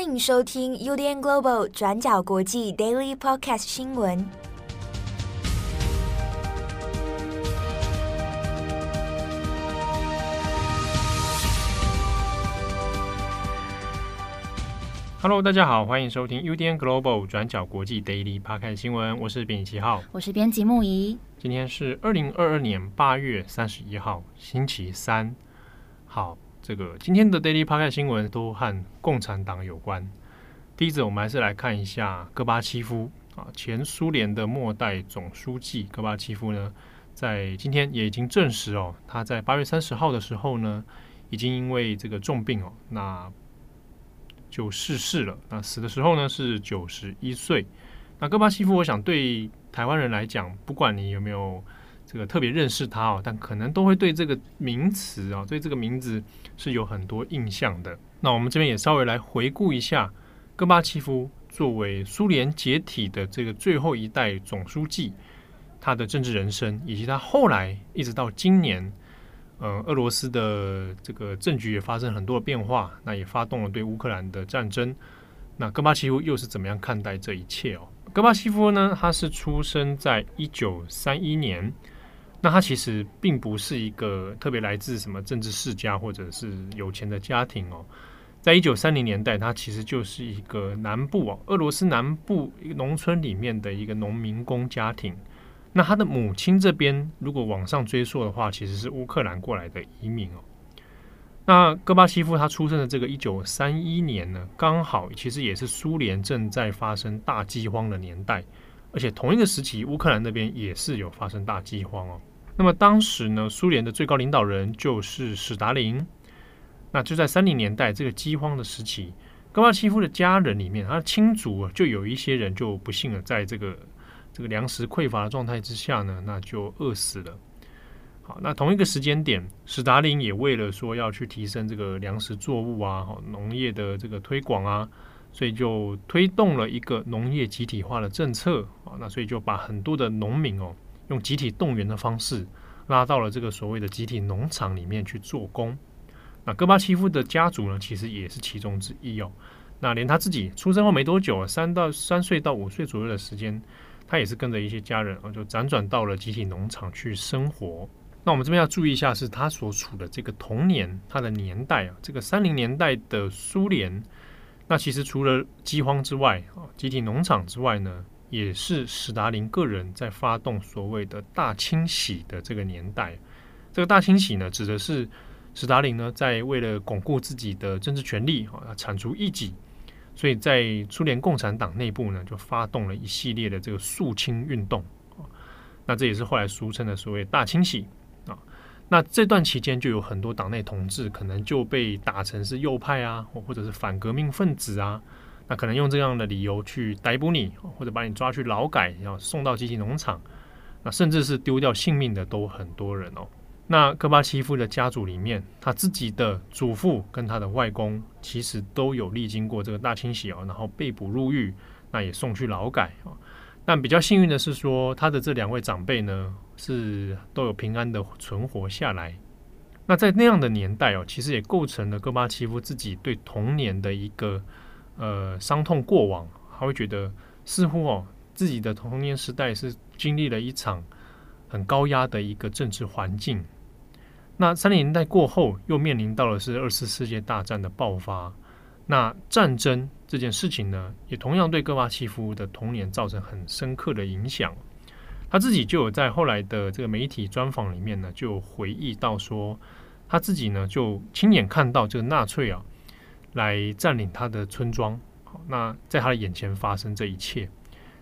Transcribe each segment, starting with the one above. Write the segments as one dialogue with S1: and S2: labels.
S1: 欢迎收听 UDN Global 转角国际 Daily Podcast 新闻。
S2: Hello，大家好，欢迎收听 UDN Global 转角国际 Daily Podcast 新闻。我是编辑七号，
S1: 我是编辑木仪。
S2: 今天是二零二二年八月三十一号，星期三。好。这个今天的 Daily Podcast 新闻都和共产党有关。第一则，我们还是来看一下戈巴契夫啊，前苏联的末代总书记戈巴契夫呢，在今天也已经证实哦，他在八月三十号的时候呢，已经因为这个重病哦，那就逝世了。那死的时候呢是九十一岁。那戈巴契夫，我想对台湾人来讲，不管你有没有。这个特别认识他哦，但可能都会对这个名词啊，对这个名字是有很多印象的。那我们这边也稍微来回顾一下，戈巴契夫作为苏联解体的这个最后一代总书记，他的政治人生，以及他后来一直到今年，呃，俄罗斯的这个政局也发生很多的变化，那也发动了对乌克兰的战争。那戈巴契夫又是怎么样看待这一切哦？戈巴契夫呢，他是出生在一九三一年。那他其实并不是一个特别来自什么政治世家或者是有钱的家庭哦，在一九三零年代，他其实就是一个南部哦，俄罗斯南部一个农村里面的一个农民工家庭。那他的母亲这边如果往上追溯的话，其实是乌克兰过来的移民哦。那戈巴契夫他出生的这个一九三一年呢，刚好其实也是苏联正在发生大饥荒的年代，而且同一个时期，乌克兰那边也是有发生大饥荒哦。那么当时呢，苏联的最高领导人就是史达林。那就在三零年代这个饥荒的时期，戈巴契夫的家人里面，他的亲族，就有一些人就不幸的在这个这个粮食匮乏的状态之下呢，那就饿死了。好，那同一个时间点，史达林也为了说要去提升这个粮食作物啊，农业的这个推广啊，所以就推动了一个农业集体化的政策啊，那所以就把很多的农民哦。用集体动员的方式拉到了这个所谓的集体农场里面去做工。那戈巴契夫的家族呢，其实也是其中之一哦。那连他自己出生后没多久，三到三岁到五岁左右的时间，他也是跟着一些家人啊，就辗转到了集体农场去生活。那我们这边要注意一下，是他所处的这个童年，他的年代啊，这个三零年代的苏联。那其实除了饥荒之外啊，集体农场之外呢，也是史达林个人在发动所谓的大清洗的这个年代。这个大清洗呢，指的是史达林呢在为了巩固自己的政治权力啊，铲除异己，所以在苏联共产党内部呢，就发动了一系列的这个肃清运动啊。那这也是后来俗称的所谓大清洗啊。那这段期间就有很多党内同志可能就被打成是右派啊，或者是反革命分子啊。那可能用这样的理由去逮捕你，或者把你抓去劳改，然后送到集体农场，那甚至是丢掉性命的都很多人哦。那戈巴契夫的家族里面，他自己的祖父跟他的外公其实都有历经过这个大清洗哦，然后被捕入狱，那也送去劳改啊。但比较幸运的是说，他的这两位长辈呢，是都有平安的存活下来。那在那样的年代哦，其实也构成了戈巴契夫自己对童年的一个。呃，伤痛过往，他会觉得似乎哦，自己的童年时代是经历了一场很高压的一个政治环境。那三零年代过后，又面临到的是二次世界大战的爆发。那战争这件事情呢，也同样对戈巴契夫的童年造成很深刻的影响。他自己就有在后来的这个媒体专访里面呢，就回忆到说，他自己呢就亲眼看到这个纳粹啊。来占领他的村庄，好，那在他的眼前发生这一切，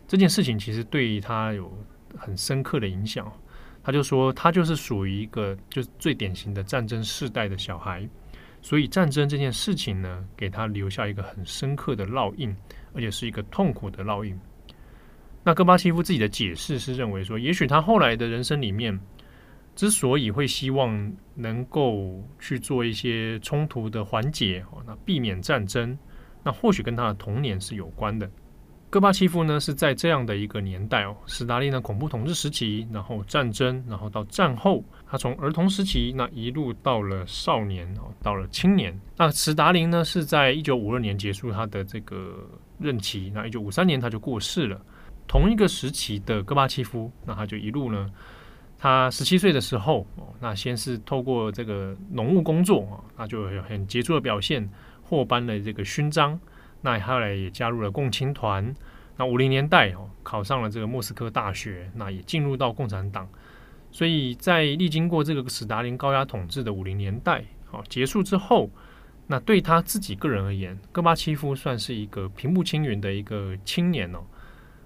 S2: 这件事情其实对他有很深刻的影响。他就说，他就是属于一个就是最典型的战争世代的小孩，所以战争这件事情呢，给他留下一个很深刻的烙印，而且是一个痛苦的烙印。那戈巴契夫自己的解释是认为说，也许他后来的人生里面。之所以会希望能够去做一些冲突的缓解哦，那避免战争，那或许跟他的童年是有关的。戈巴契夫呢是在这样的一个年代哦，史达林的恐怖统治时期，然后战争，然后到战后，他从儿童时期那一路到了少年哦，到了青年。那史达林呢是在一九五二年结束他的这个任期，那一九五三年他就过世了。同一个时期的戈巴契夫，那他就一路呢，他十七岁的时候，那先是透过这个农务工作啊，那就有很杰出的表现，获颁了这个勋章。那后来也加入了共青团。那五零年代哦，考上了这个莫斯科大学，那也进入到共产党。所以在历经过这个史达林高压统治的五零年代好结束之后，那对他自己个人而言，戈巴契夫算是一个平步青云的一个青年哦。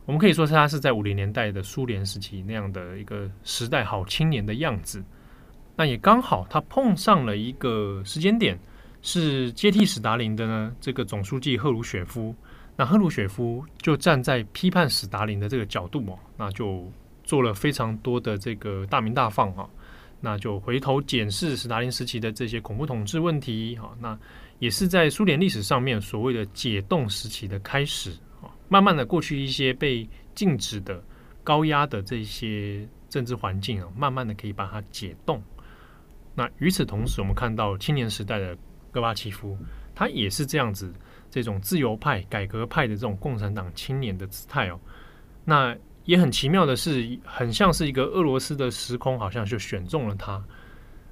S2: 我们可以说他是在五零年代的苏联时期那样的一个时代好青年的样子。那也刚好他碰上了一个时间点。是接替史达林的呢，这个总书记赫鲁雪夫。那赫鲁雪夫就站在批判史达林的这个角度哦，那就做了非常多的这个大鸣大放啊。那就回头检视史达林时期的这些恐怖统治问题啊，那也是在苏联历史上面所谓的解冻时期的开始。慢慢的，过去一些被禁止的高压的这些政治环境啊，慢慢的可以把它解冻。那与此同时，我们看到青年时代的。戈巴契夫，他也是这样子，这种自由派、改革派的这种共产党青年的姿态哦。那也很奇妙的是，很像是一个俄罗斯的时空，好像就选中了他。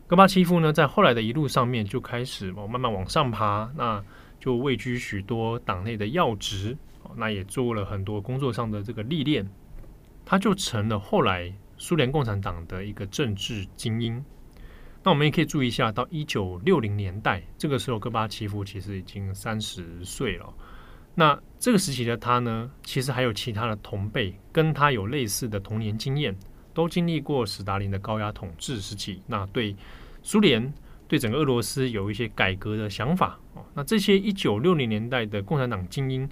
S2: 戈巴契夫呢，在后来的一路上面就开始哦，慢慢往上爬，那就位居许多党内的要职，那也做了很多工作上的这个历练，他就成了后来苏联共产党的一个政治精英。那我们也可以注意一下，到一九六零年代，这个时候戈巴契夫其实已经三十岁了。那这个时期的他呢，其实还有其他的同辈，跟他有类似的童年经验，都经历过史达林的高压统治时期。那对苏联、对整个俄罗斯有一些改革的想法。哦，那这些一九六零年代的共产党精英，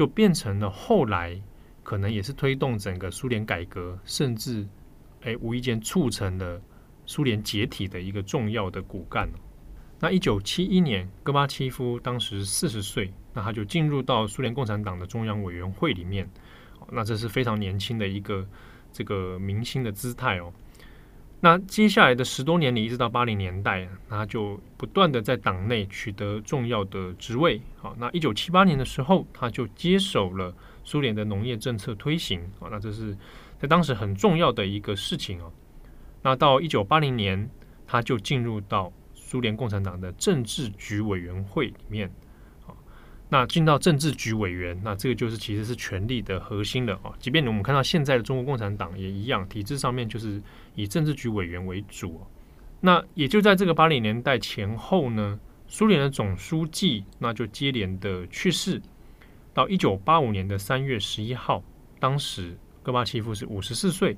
S2: 就变成了后来可能也是推动整个苏联改革，甚至诶无意间促成了。苏联解体的一个重要的骨干。那一九七一年，戈巴契夫当时四十岁，那他就进入到苏联共产党的中央委员会里面。那这是非常年轻的一个这个明星的姿态哦。那接下来的十多年里，一直到八零年代，他就不断的在党内取得重要的职位。好，那一九七八年的时候，他就接手了苏联的农业政策推行。啊，那这是在当时很重要的一个事情哦。那到一九八零年，他就进入到苏联共产党的政治局委员会里面。那进到政治局委员，那这个就是其实是权力的核心了啊。即便我们看到现在的中国共产党也一样，体制上面就是以政治局委员为主。那也就在这个八零年代前后呢，苏联的总书记那就接连的去世。到一九八五年的三月十一号，当时戈巴契夫是五十四岁。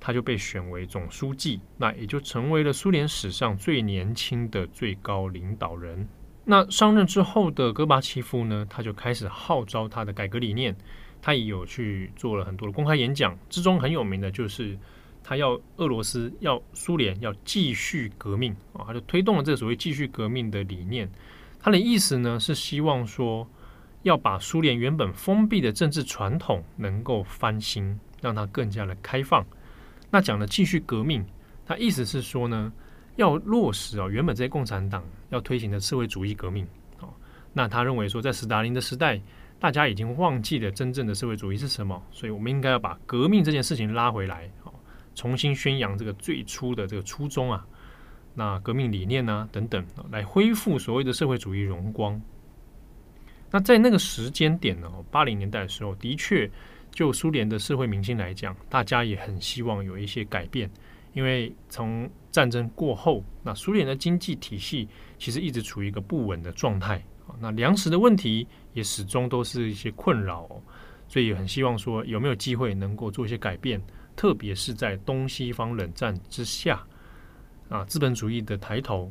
S2: 他就被选为总书记，那也就成为了苏联史上最年轻的最高领导人。那上任之后的戈巴契夫呢，他就开始号召他的改革理念，他也有去做了很多的公开演讲，之中很有名的就是他要俄罗斯要苏联要继续革命啊，他就推动了这个所谓继续革命的理念。他的意思呢是希望说要把苏联原本封闭的政治传统能够翻新，让它更加的开放。那讲的继续革命，他意思是说呢，要落实啊原本这些共产党要推行的社会主义革命。哦，那他认为说，在斯大林的时代，大家已经忘记了真正的社会主义是什么，所以我们应该要把革命这件事情拉回来，哦，重新宣扬这个最初的这个初衷啊，那革命理念啊等等，来恢复所谓的社会主义荣光。那在那个时间点呢，八零年代的时候，的确。就苏联的社会民心来讲，大家也很希望有一些改变，因为从战争过后，那苏联的经济体系其实一直处于一个不稳的状态啊，那粮食的问题也始终都是一些困扰，所以很希望说有没有机会能够做一些改变，特别是在东西方冷战之下啊，资本主义的抬头，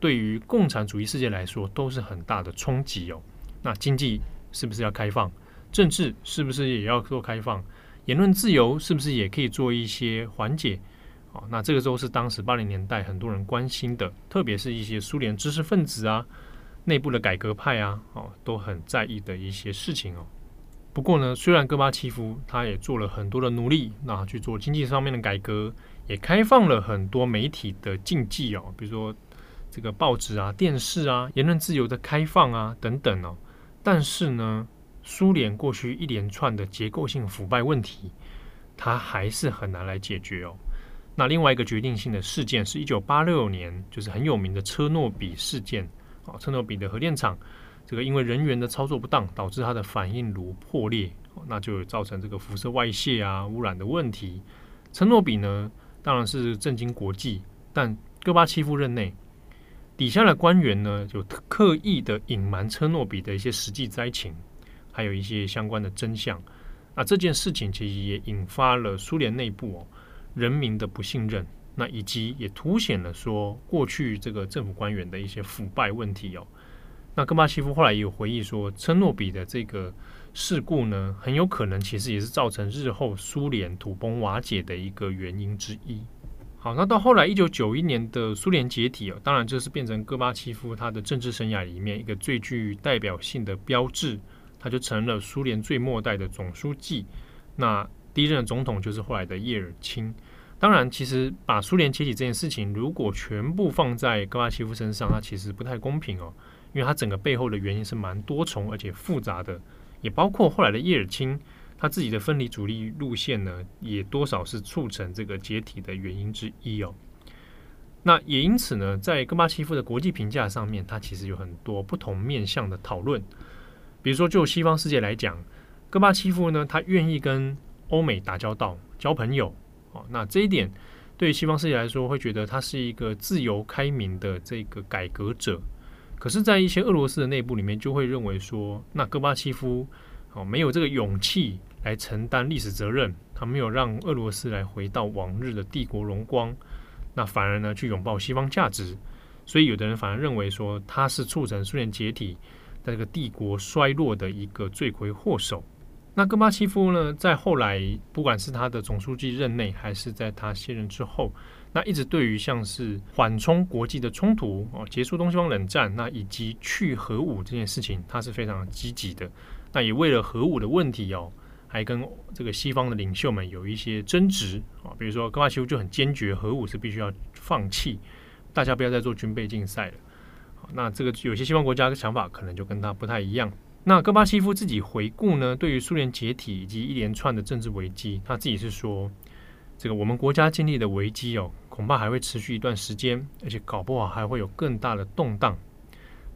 S2: 对于共产主义世界来说都是很大的冲击哦。那经济是不是要开放？政治是不是也要做开放？言论自由是不是也可以做一些缓解？哦，那这个都是当时八零年代很多人关心的，特别是一些苏联知识分子啊、内部的改革派啊，哦，都很在意的一些事情哦。不过呢，虽然戈巴契夫他也做了很多的努力，那去做经济上面的改革，也开放了很多媒体的禁忌哦，比如说这个报纸啊、电视啊、言论自由的开放啊等等哦。但是呢，苏联过去一连串的结构性腐败问题，它还是很难来解决哦。那另外一个决定性的事件是一九八六年，就是很有名的车诺比事件啊，车诺比的核电厂，这个因为人员的操作不当，导致它的反应炉破裂，那就造成这个辐射外泄啊、污染的问题。车诺比呢，当然是震惊国际，但戈巴契夫任内底下的官员呢，就刻意的隐瞒车诺比的一些实际灾情，还有一些相关的真相。那这件事情其实也引发了苏联内部哦。人民的不信任，那以及也凸显了说过去这个政府官员的一些腐败问题哦。那戈巴契夫后来也有回忆说，车诺比的这个事故呢，很有可能其实也是造成日后苏联土崩瓦解的一个原因之一。好，那到后来一九九一年的苏联解体哦，当然这是变成戈巴契夫他的政治生涯里面一个最具代表性的标志，他就成了苏联最末代的总书记。那第一任总统就是后来的叶尔钦。当然，其实把苏联解体这件事情，如果全部放在戈巴契夫身上，他其实不太公平哦，因为他整个背后的原因是蛮多重而且复杂的，也包括后来的叶尔钦他自己的分离主义路线呢，也多少是促成这个解体的原因之一哦。那也因此呢，在戈巴契夫的国际评价上面，他其实有很多不同面向的讨论。比如说，就西方世界来讲，戈巴契夫呢，他愿意跟欧美打交道、交朋友。那这一点对西方世界来说，会觉得他是一个自由开明的这个改革者。可是，在一些俄罗斯的内部里面，就会认为说，那戈巴契夫哦没有这个勇气来承担历史责任，他没有让俄罗斯来回到往日的帝国荣光，那反而呢去拥抱西方价值。所以，有的人反而认为说，他是促成苏联解体、这个帝国衰落的一个罪魁祸首。那戈巴契夫呢，在后来不管是他的总书记任内，还是在他卸任之后，那一直对于像是缓冲国际的冲突哦，结束东西方冷战，那以及去核武这件事情，他是非常积极的。那也为了核武的问题哦，还跟这个西方的领袖们有一些争执啊。比如说戈巴契夫就很坚决，核武是必须要放弃，大家不要再做军备竞赛了。那这个有些西方国家的想法可能就跟他不太一样。那戈巴契夫自己回顾呢，对于苏联解体以及一连串的政治危机，他自己是说，这个我们国家经历的危机哦，恐怕还会持续一段时间，而且搞不好还会有更大的动荡。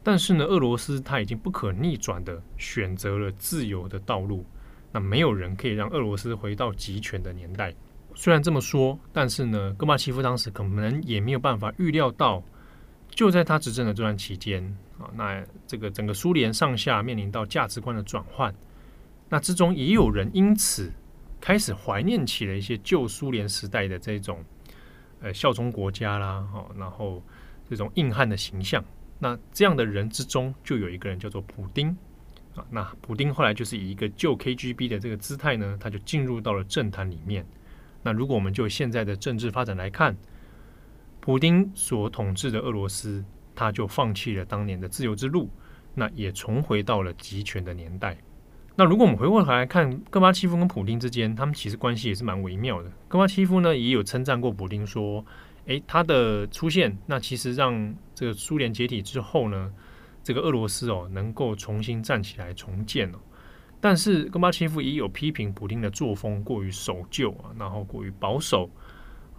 S2: 但是呢，俄罗斯他已经不可逆转的选择了自由的道路，那没有人可以让俄罗斯回到极权的年代。虽然这么说，但是呢，戈巴契夫当时可能也没有办法预料到。就在他执政的这段期间啊，那这个整个苏联上下面临到价值观的转换，那之中也有人因此开始怀念起了一些旧苏联时代的这种呃效忠国家啦，哦，然后这种硬汉的形象。那这样的人之中，就有一个人叫做普丁啊。那普丁后来就是以一个旧 KGB 的这个姿态呢，他就进入到了政坛里面。那如果我们就现在的政治发展来看，普丁所统治的俄罗斯，他就放弃了当年的自由之路，那也重回到了集权的年代。那如果我们回过头来看戈巴契夫跟普丁之间，他们其实关系也是蛮微妙的。戈巴契夫呢也有称赞过普丁说：“诶，他的出现，那其实让这个苏联解体之后呢，这个俄罗斯哦能够重新站起来重建哦。”但是戈巴契夫也有批评普丁的作风过于守旧啊，然后过于保守。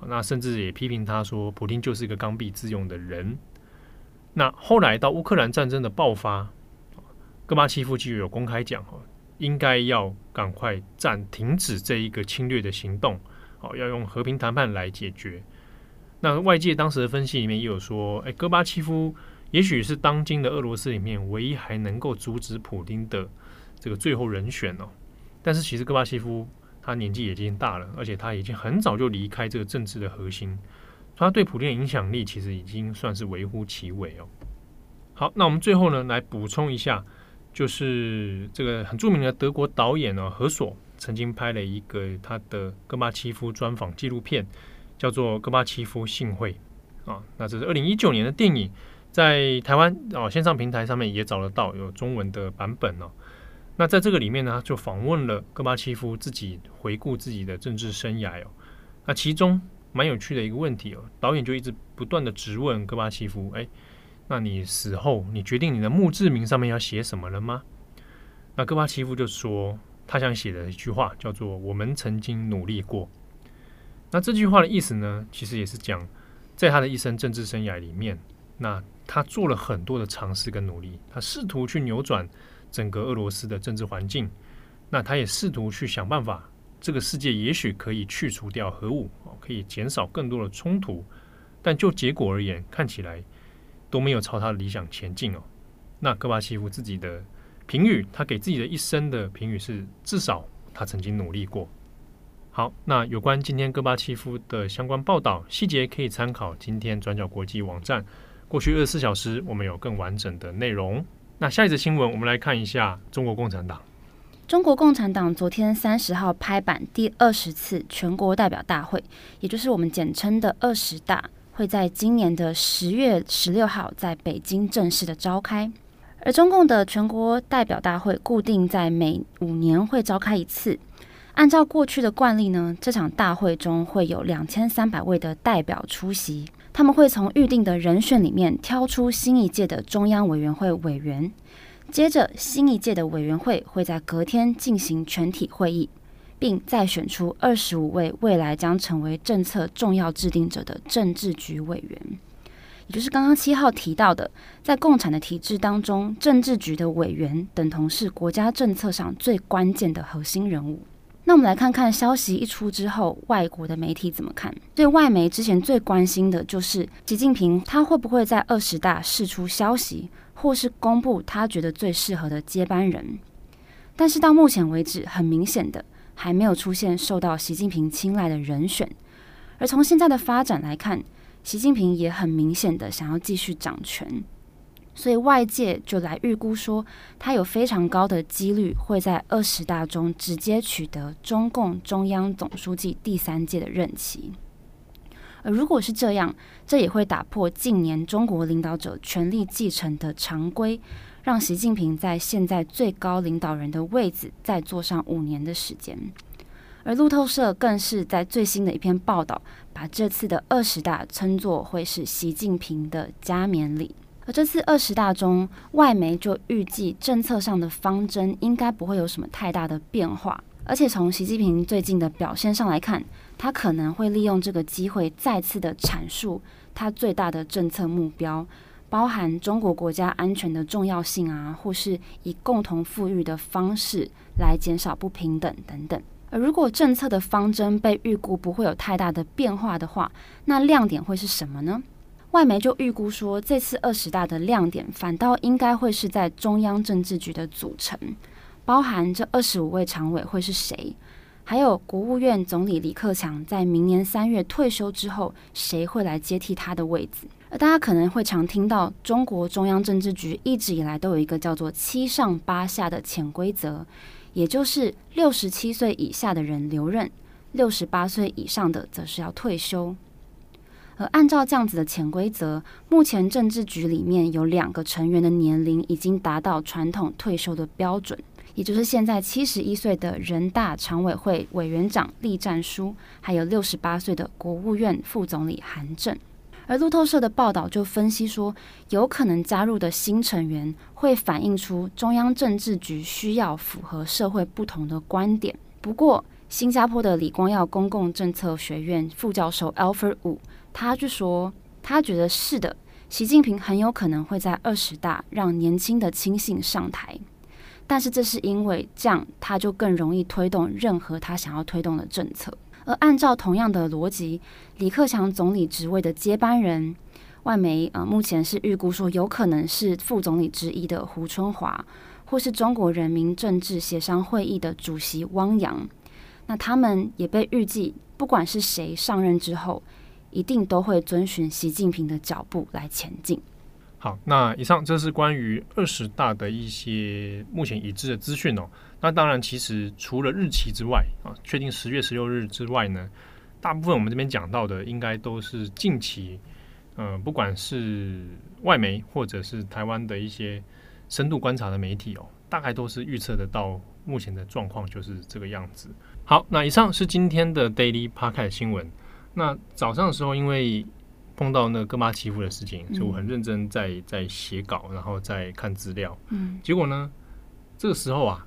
S2: 那甚至也批评他说，普丁就是一个刚愎自用的人。那后来到乌克兰战争的爆发，戈巴契夫就有公开讲哦，应该要赶快暂停止这一个侵略的行动，哦，要用和平谈判来解决。那外界当时的分析里面也有说，哎，戈巴契夫也许是当今的俄罗斯里面唯一还能够阻止普丁的这个最后人选哦。但是其实戈巴契夫。他年纪已经大了，而且他已经很早就离开这个政治的核心，他对普遍的影响力其实已经算是微乎其微哦。好，那我们最后呢来补充一下，就是这个很著名的德国导演呢何索曾经拍了一个他的戈巴契夫专访纪录片，叫做《戈巴契夫信会》啊。那这是二零一九年的电影，在台湾哦线上平台上面也找得到有中文的版本哦。那在这个里面呢，就访问了戈巴契夫自己回顾自己的政治生涯哦。那其中蛮有趣的一个问题哦，导演就一直不断的质问戈巴契夫：哎，那你死后，你决定你的墓志铭上面要写什么了吗？那戈巴契夫就说，他想写的一句话叫做“我们曾经努力过”。那这句话的意思呢，其实也是讲，在他的一生政治生涯里面，那他做了很多的尝试跟努力，他试图去扭转整个俄罗斯的政治环境，那他也试图去想办法，这个世界也许可以去除掉核武，可以减少更多的冲突，但就结果而言，看起来都没有朝他的理想前进哦。那戈巴契夫自己的评语，他给自己的一生的评语是：至少他曾经努力过。好，那有关今天戈巴契夫的相关报道细节，可以参考今天转角国际网站。过去二十四小时，我们有更完整的内容。那下一则新闻，我们来看一下中国共产党。
S3: 中国共产党昨天三十号拍板，第二十次全国代表大会，也就是我们简称的二十大，会在今年的十月十六号在北京正式的召开。而中共的全国代表大会固定在每五年会召开一次。按照过去的惯例呢，这场大会中会有两千三百位的代表出席，他们会从预定的人选里面挑出新一届的中央委员会委员，接着新一届的委员会会在隔天进行全体会议，并再选出二十五位未来将成为政策重要制定者的政治局委员，也就是刚刚七号提到的，在共产的体制当中，政治局的委员等同是国家政策上最关键的核心人物。那我们来看看消息一出之后，外国的媒体怎么看？对外媒之前最关心的就是习近平他会不会在二十大释出消息，或是公布他觉得最适合的接班人。但是到目前为止，很明显的还没有出现受到习近平青睐的人选。而从现在的发展来看，习近平也很明显的想要继续掌权。所以外界就来预估说，他有非常高的几率会在二十大中直接取得中共中央总书记第三届的任期。而如果是这样，这也会打破近年中国领导者权力继承的常规，让习近平在现在最高领导人的位置再坐上五年的时间。而路透社更是在最新的一篇报道，把这次的二十大称作会是习近平的加冕礼。而这次二十大中，外媒就预计政策上的方针应该不会有什么太大的变化。而且从习近平最近的表现上来看，他可能会利用这个机会再次的阐述他最大的政策目标，包含中国国家安全的重要性啊，或是以共同富裕的方式来减少不平等等等。而如果政策的方针被预估不会有太大的变化的话，那亮点会是什么呢？外媒就预估说，这次二十大的亮点反倒应该会是在中央政治局的组成，包含这二十五位常委会是谁，还有国务院总理李克强在明年三月退休之后，谁会来接替他的位置。而大家可能会常听到，中国中央政治局一直以来都有一个叫做“七上八下”的潜规则，也就是六十七岁以下的人留任，六十八岁以上的则是要退休。而按照这样子的潜规则，目前政治局里面有两个成员的年龄已经达到传统退休的标准，也就是现在七十一岁的人大常委会委员长栗战书，还有六十八岁的国务院副总理韩正。而路透社的报道就分析说，有可能加入的新成员会反映出中央政治局需要符合社会不同的观点。不过，新加坡的李光耀公共政策学院副教授 Alfred Wu。他就说，他觉得是的，习近平很有可能会在二十大让年轻的亲信上台，但是这是因为这样，他就更容易推动任何他想要推动的政策。而按照同样的逻辑，李克强总理职位的接班人，外媒呃目前是预估说有可能是副总理之一的胡春华，或是中国人民政治协商会议的主席汪洋。那他们也被预计，不管是谁上任之后，一定都会遵循习近平的脚步来前进。
S2: 好，那以上这是关于二十大的一些目前已知的资讯哦。那当然，其实除了日期之外啊，确定十月十六日之外呢，大部分我们这边讲到的，应该都是近期，嗯、呃，不管是外媒或者是台湾的一些深度观察的媒体哦，大概都是预测得到目前的状况就是这个样子。好，那以上是今天的 Daily Podcast 新闻。那早上的时候，因为碰到那个戈巴契夫的事情，所以我很认真在在写稿，然后在看资料。嗯，结果呢，这个时候啊，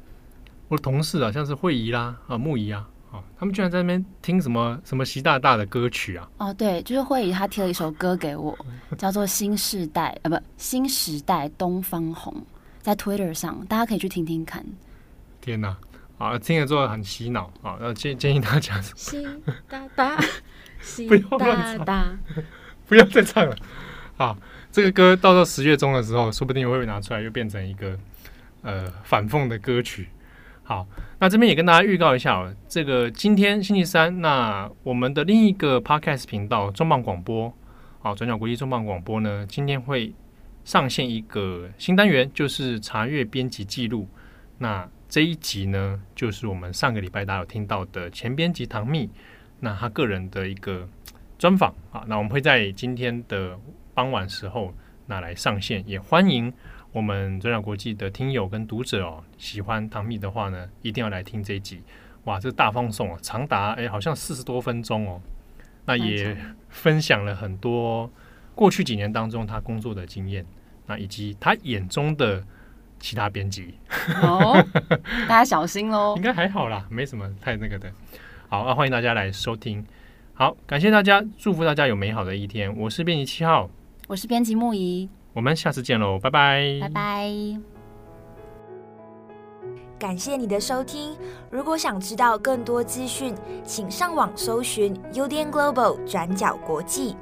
S2: 我的同事啊，像是慧仪啦啊木仪啊，啊，他们居然在那边听什么什么习大大的歌曲啊？
S3: 哦，对，就是慧仪她贴了一首歌给我，叫做《新世代》啊，不，《新时代东方红》，在 Twitter 上，大家可以去听听看。
S2: 天哪，啊，听了之后很洗脑啊，要建建议大家
S3: 习大大，习大大。
S2: 不要再唱了，好，这个歌到时候十月中的时候，说不定我会拿出来，又变成一个呃反讽的歌曲。好，那这边也跟大家预告一下哦，这个今天星期三，那我们的另一个 Podcast 频道重磅广播，好，转角国际重磅广播呢，今天会上线一个新单元，就是查阅编辑记录。那这一集呢，就是我们上个礼拜大家有听到的前编辑唐蜜，那他个人的一个。专访啊，那我们会在今天的傍晚时候那来上线，也欢迎我们转角国际的听友跟读者哦，喜欢唐蜜的话呢，一定要来听这一集。哇，这大放送啊，长达哎好像四十多分钟哦，那也分享了很多过去几年当中他工作的经验，那以及他眼中的其他编辑。
S3: 哦，大家小心喽，
S2: 应该还好啦，没什么太那个的。好，那欢迎大家来收听。好，感谢大家，祝福大家有美好的一天。我是编辑七号，
S3: 我是编辑木仪，
S2: 我们下次见喽，拜拜，
S3: 拜拜。
S1: 感谢你的收听，如果想知道更多资讯，请上网搜寻 UDN Global 转角国际。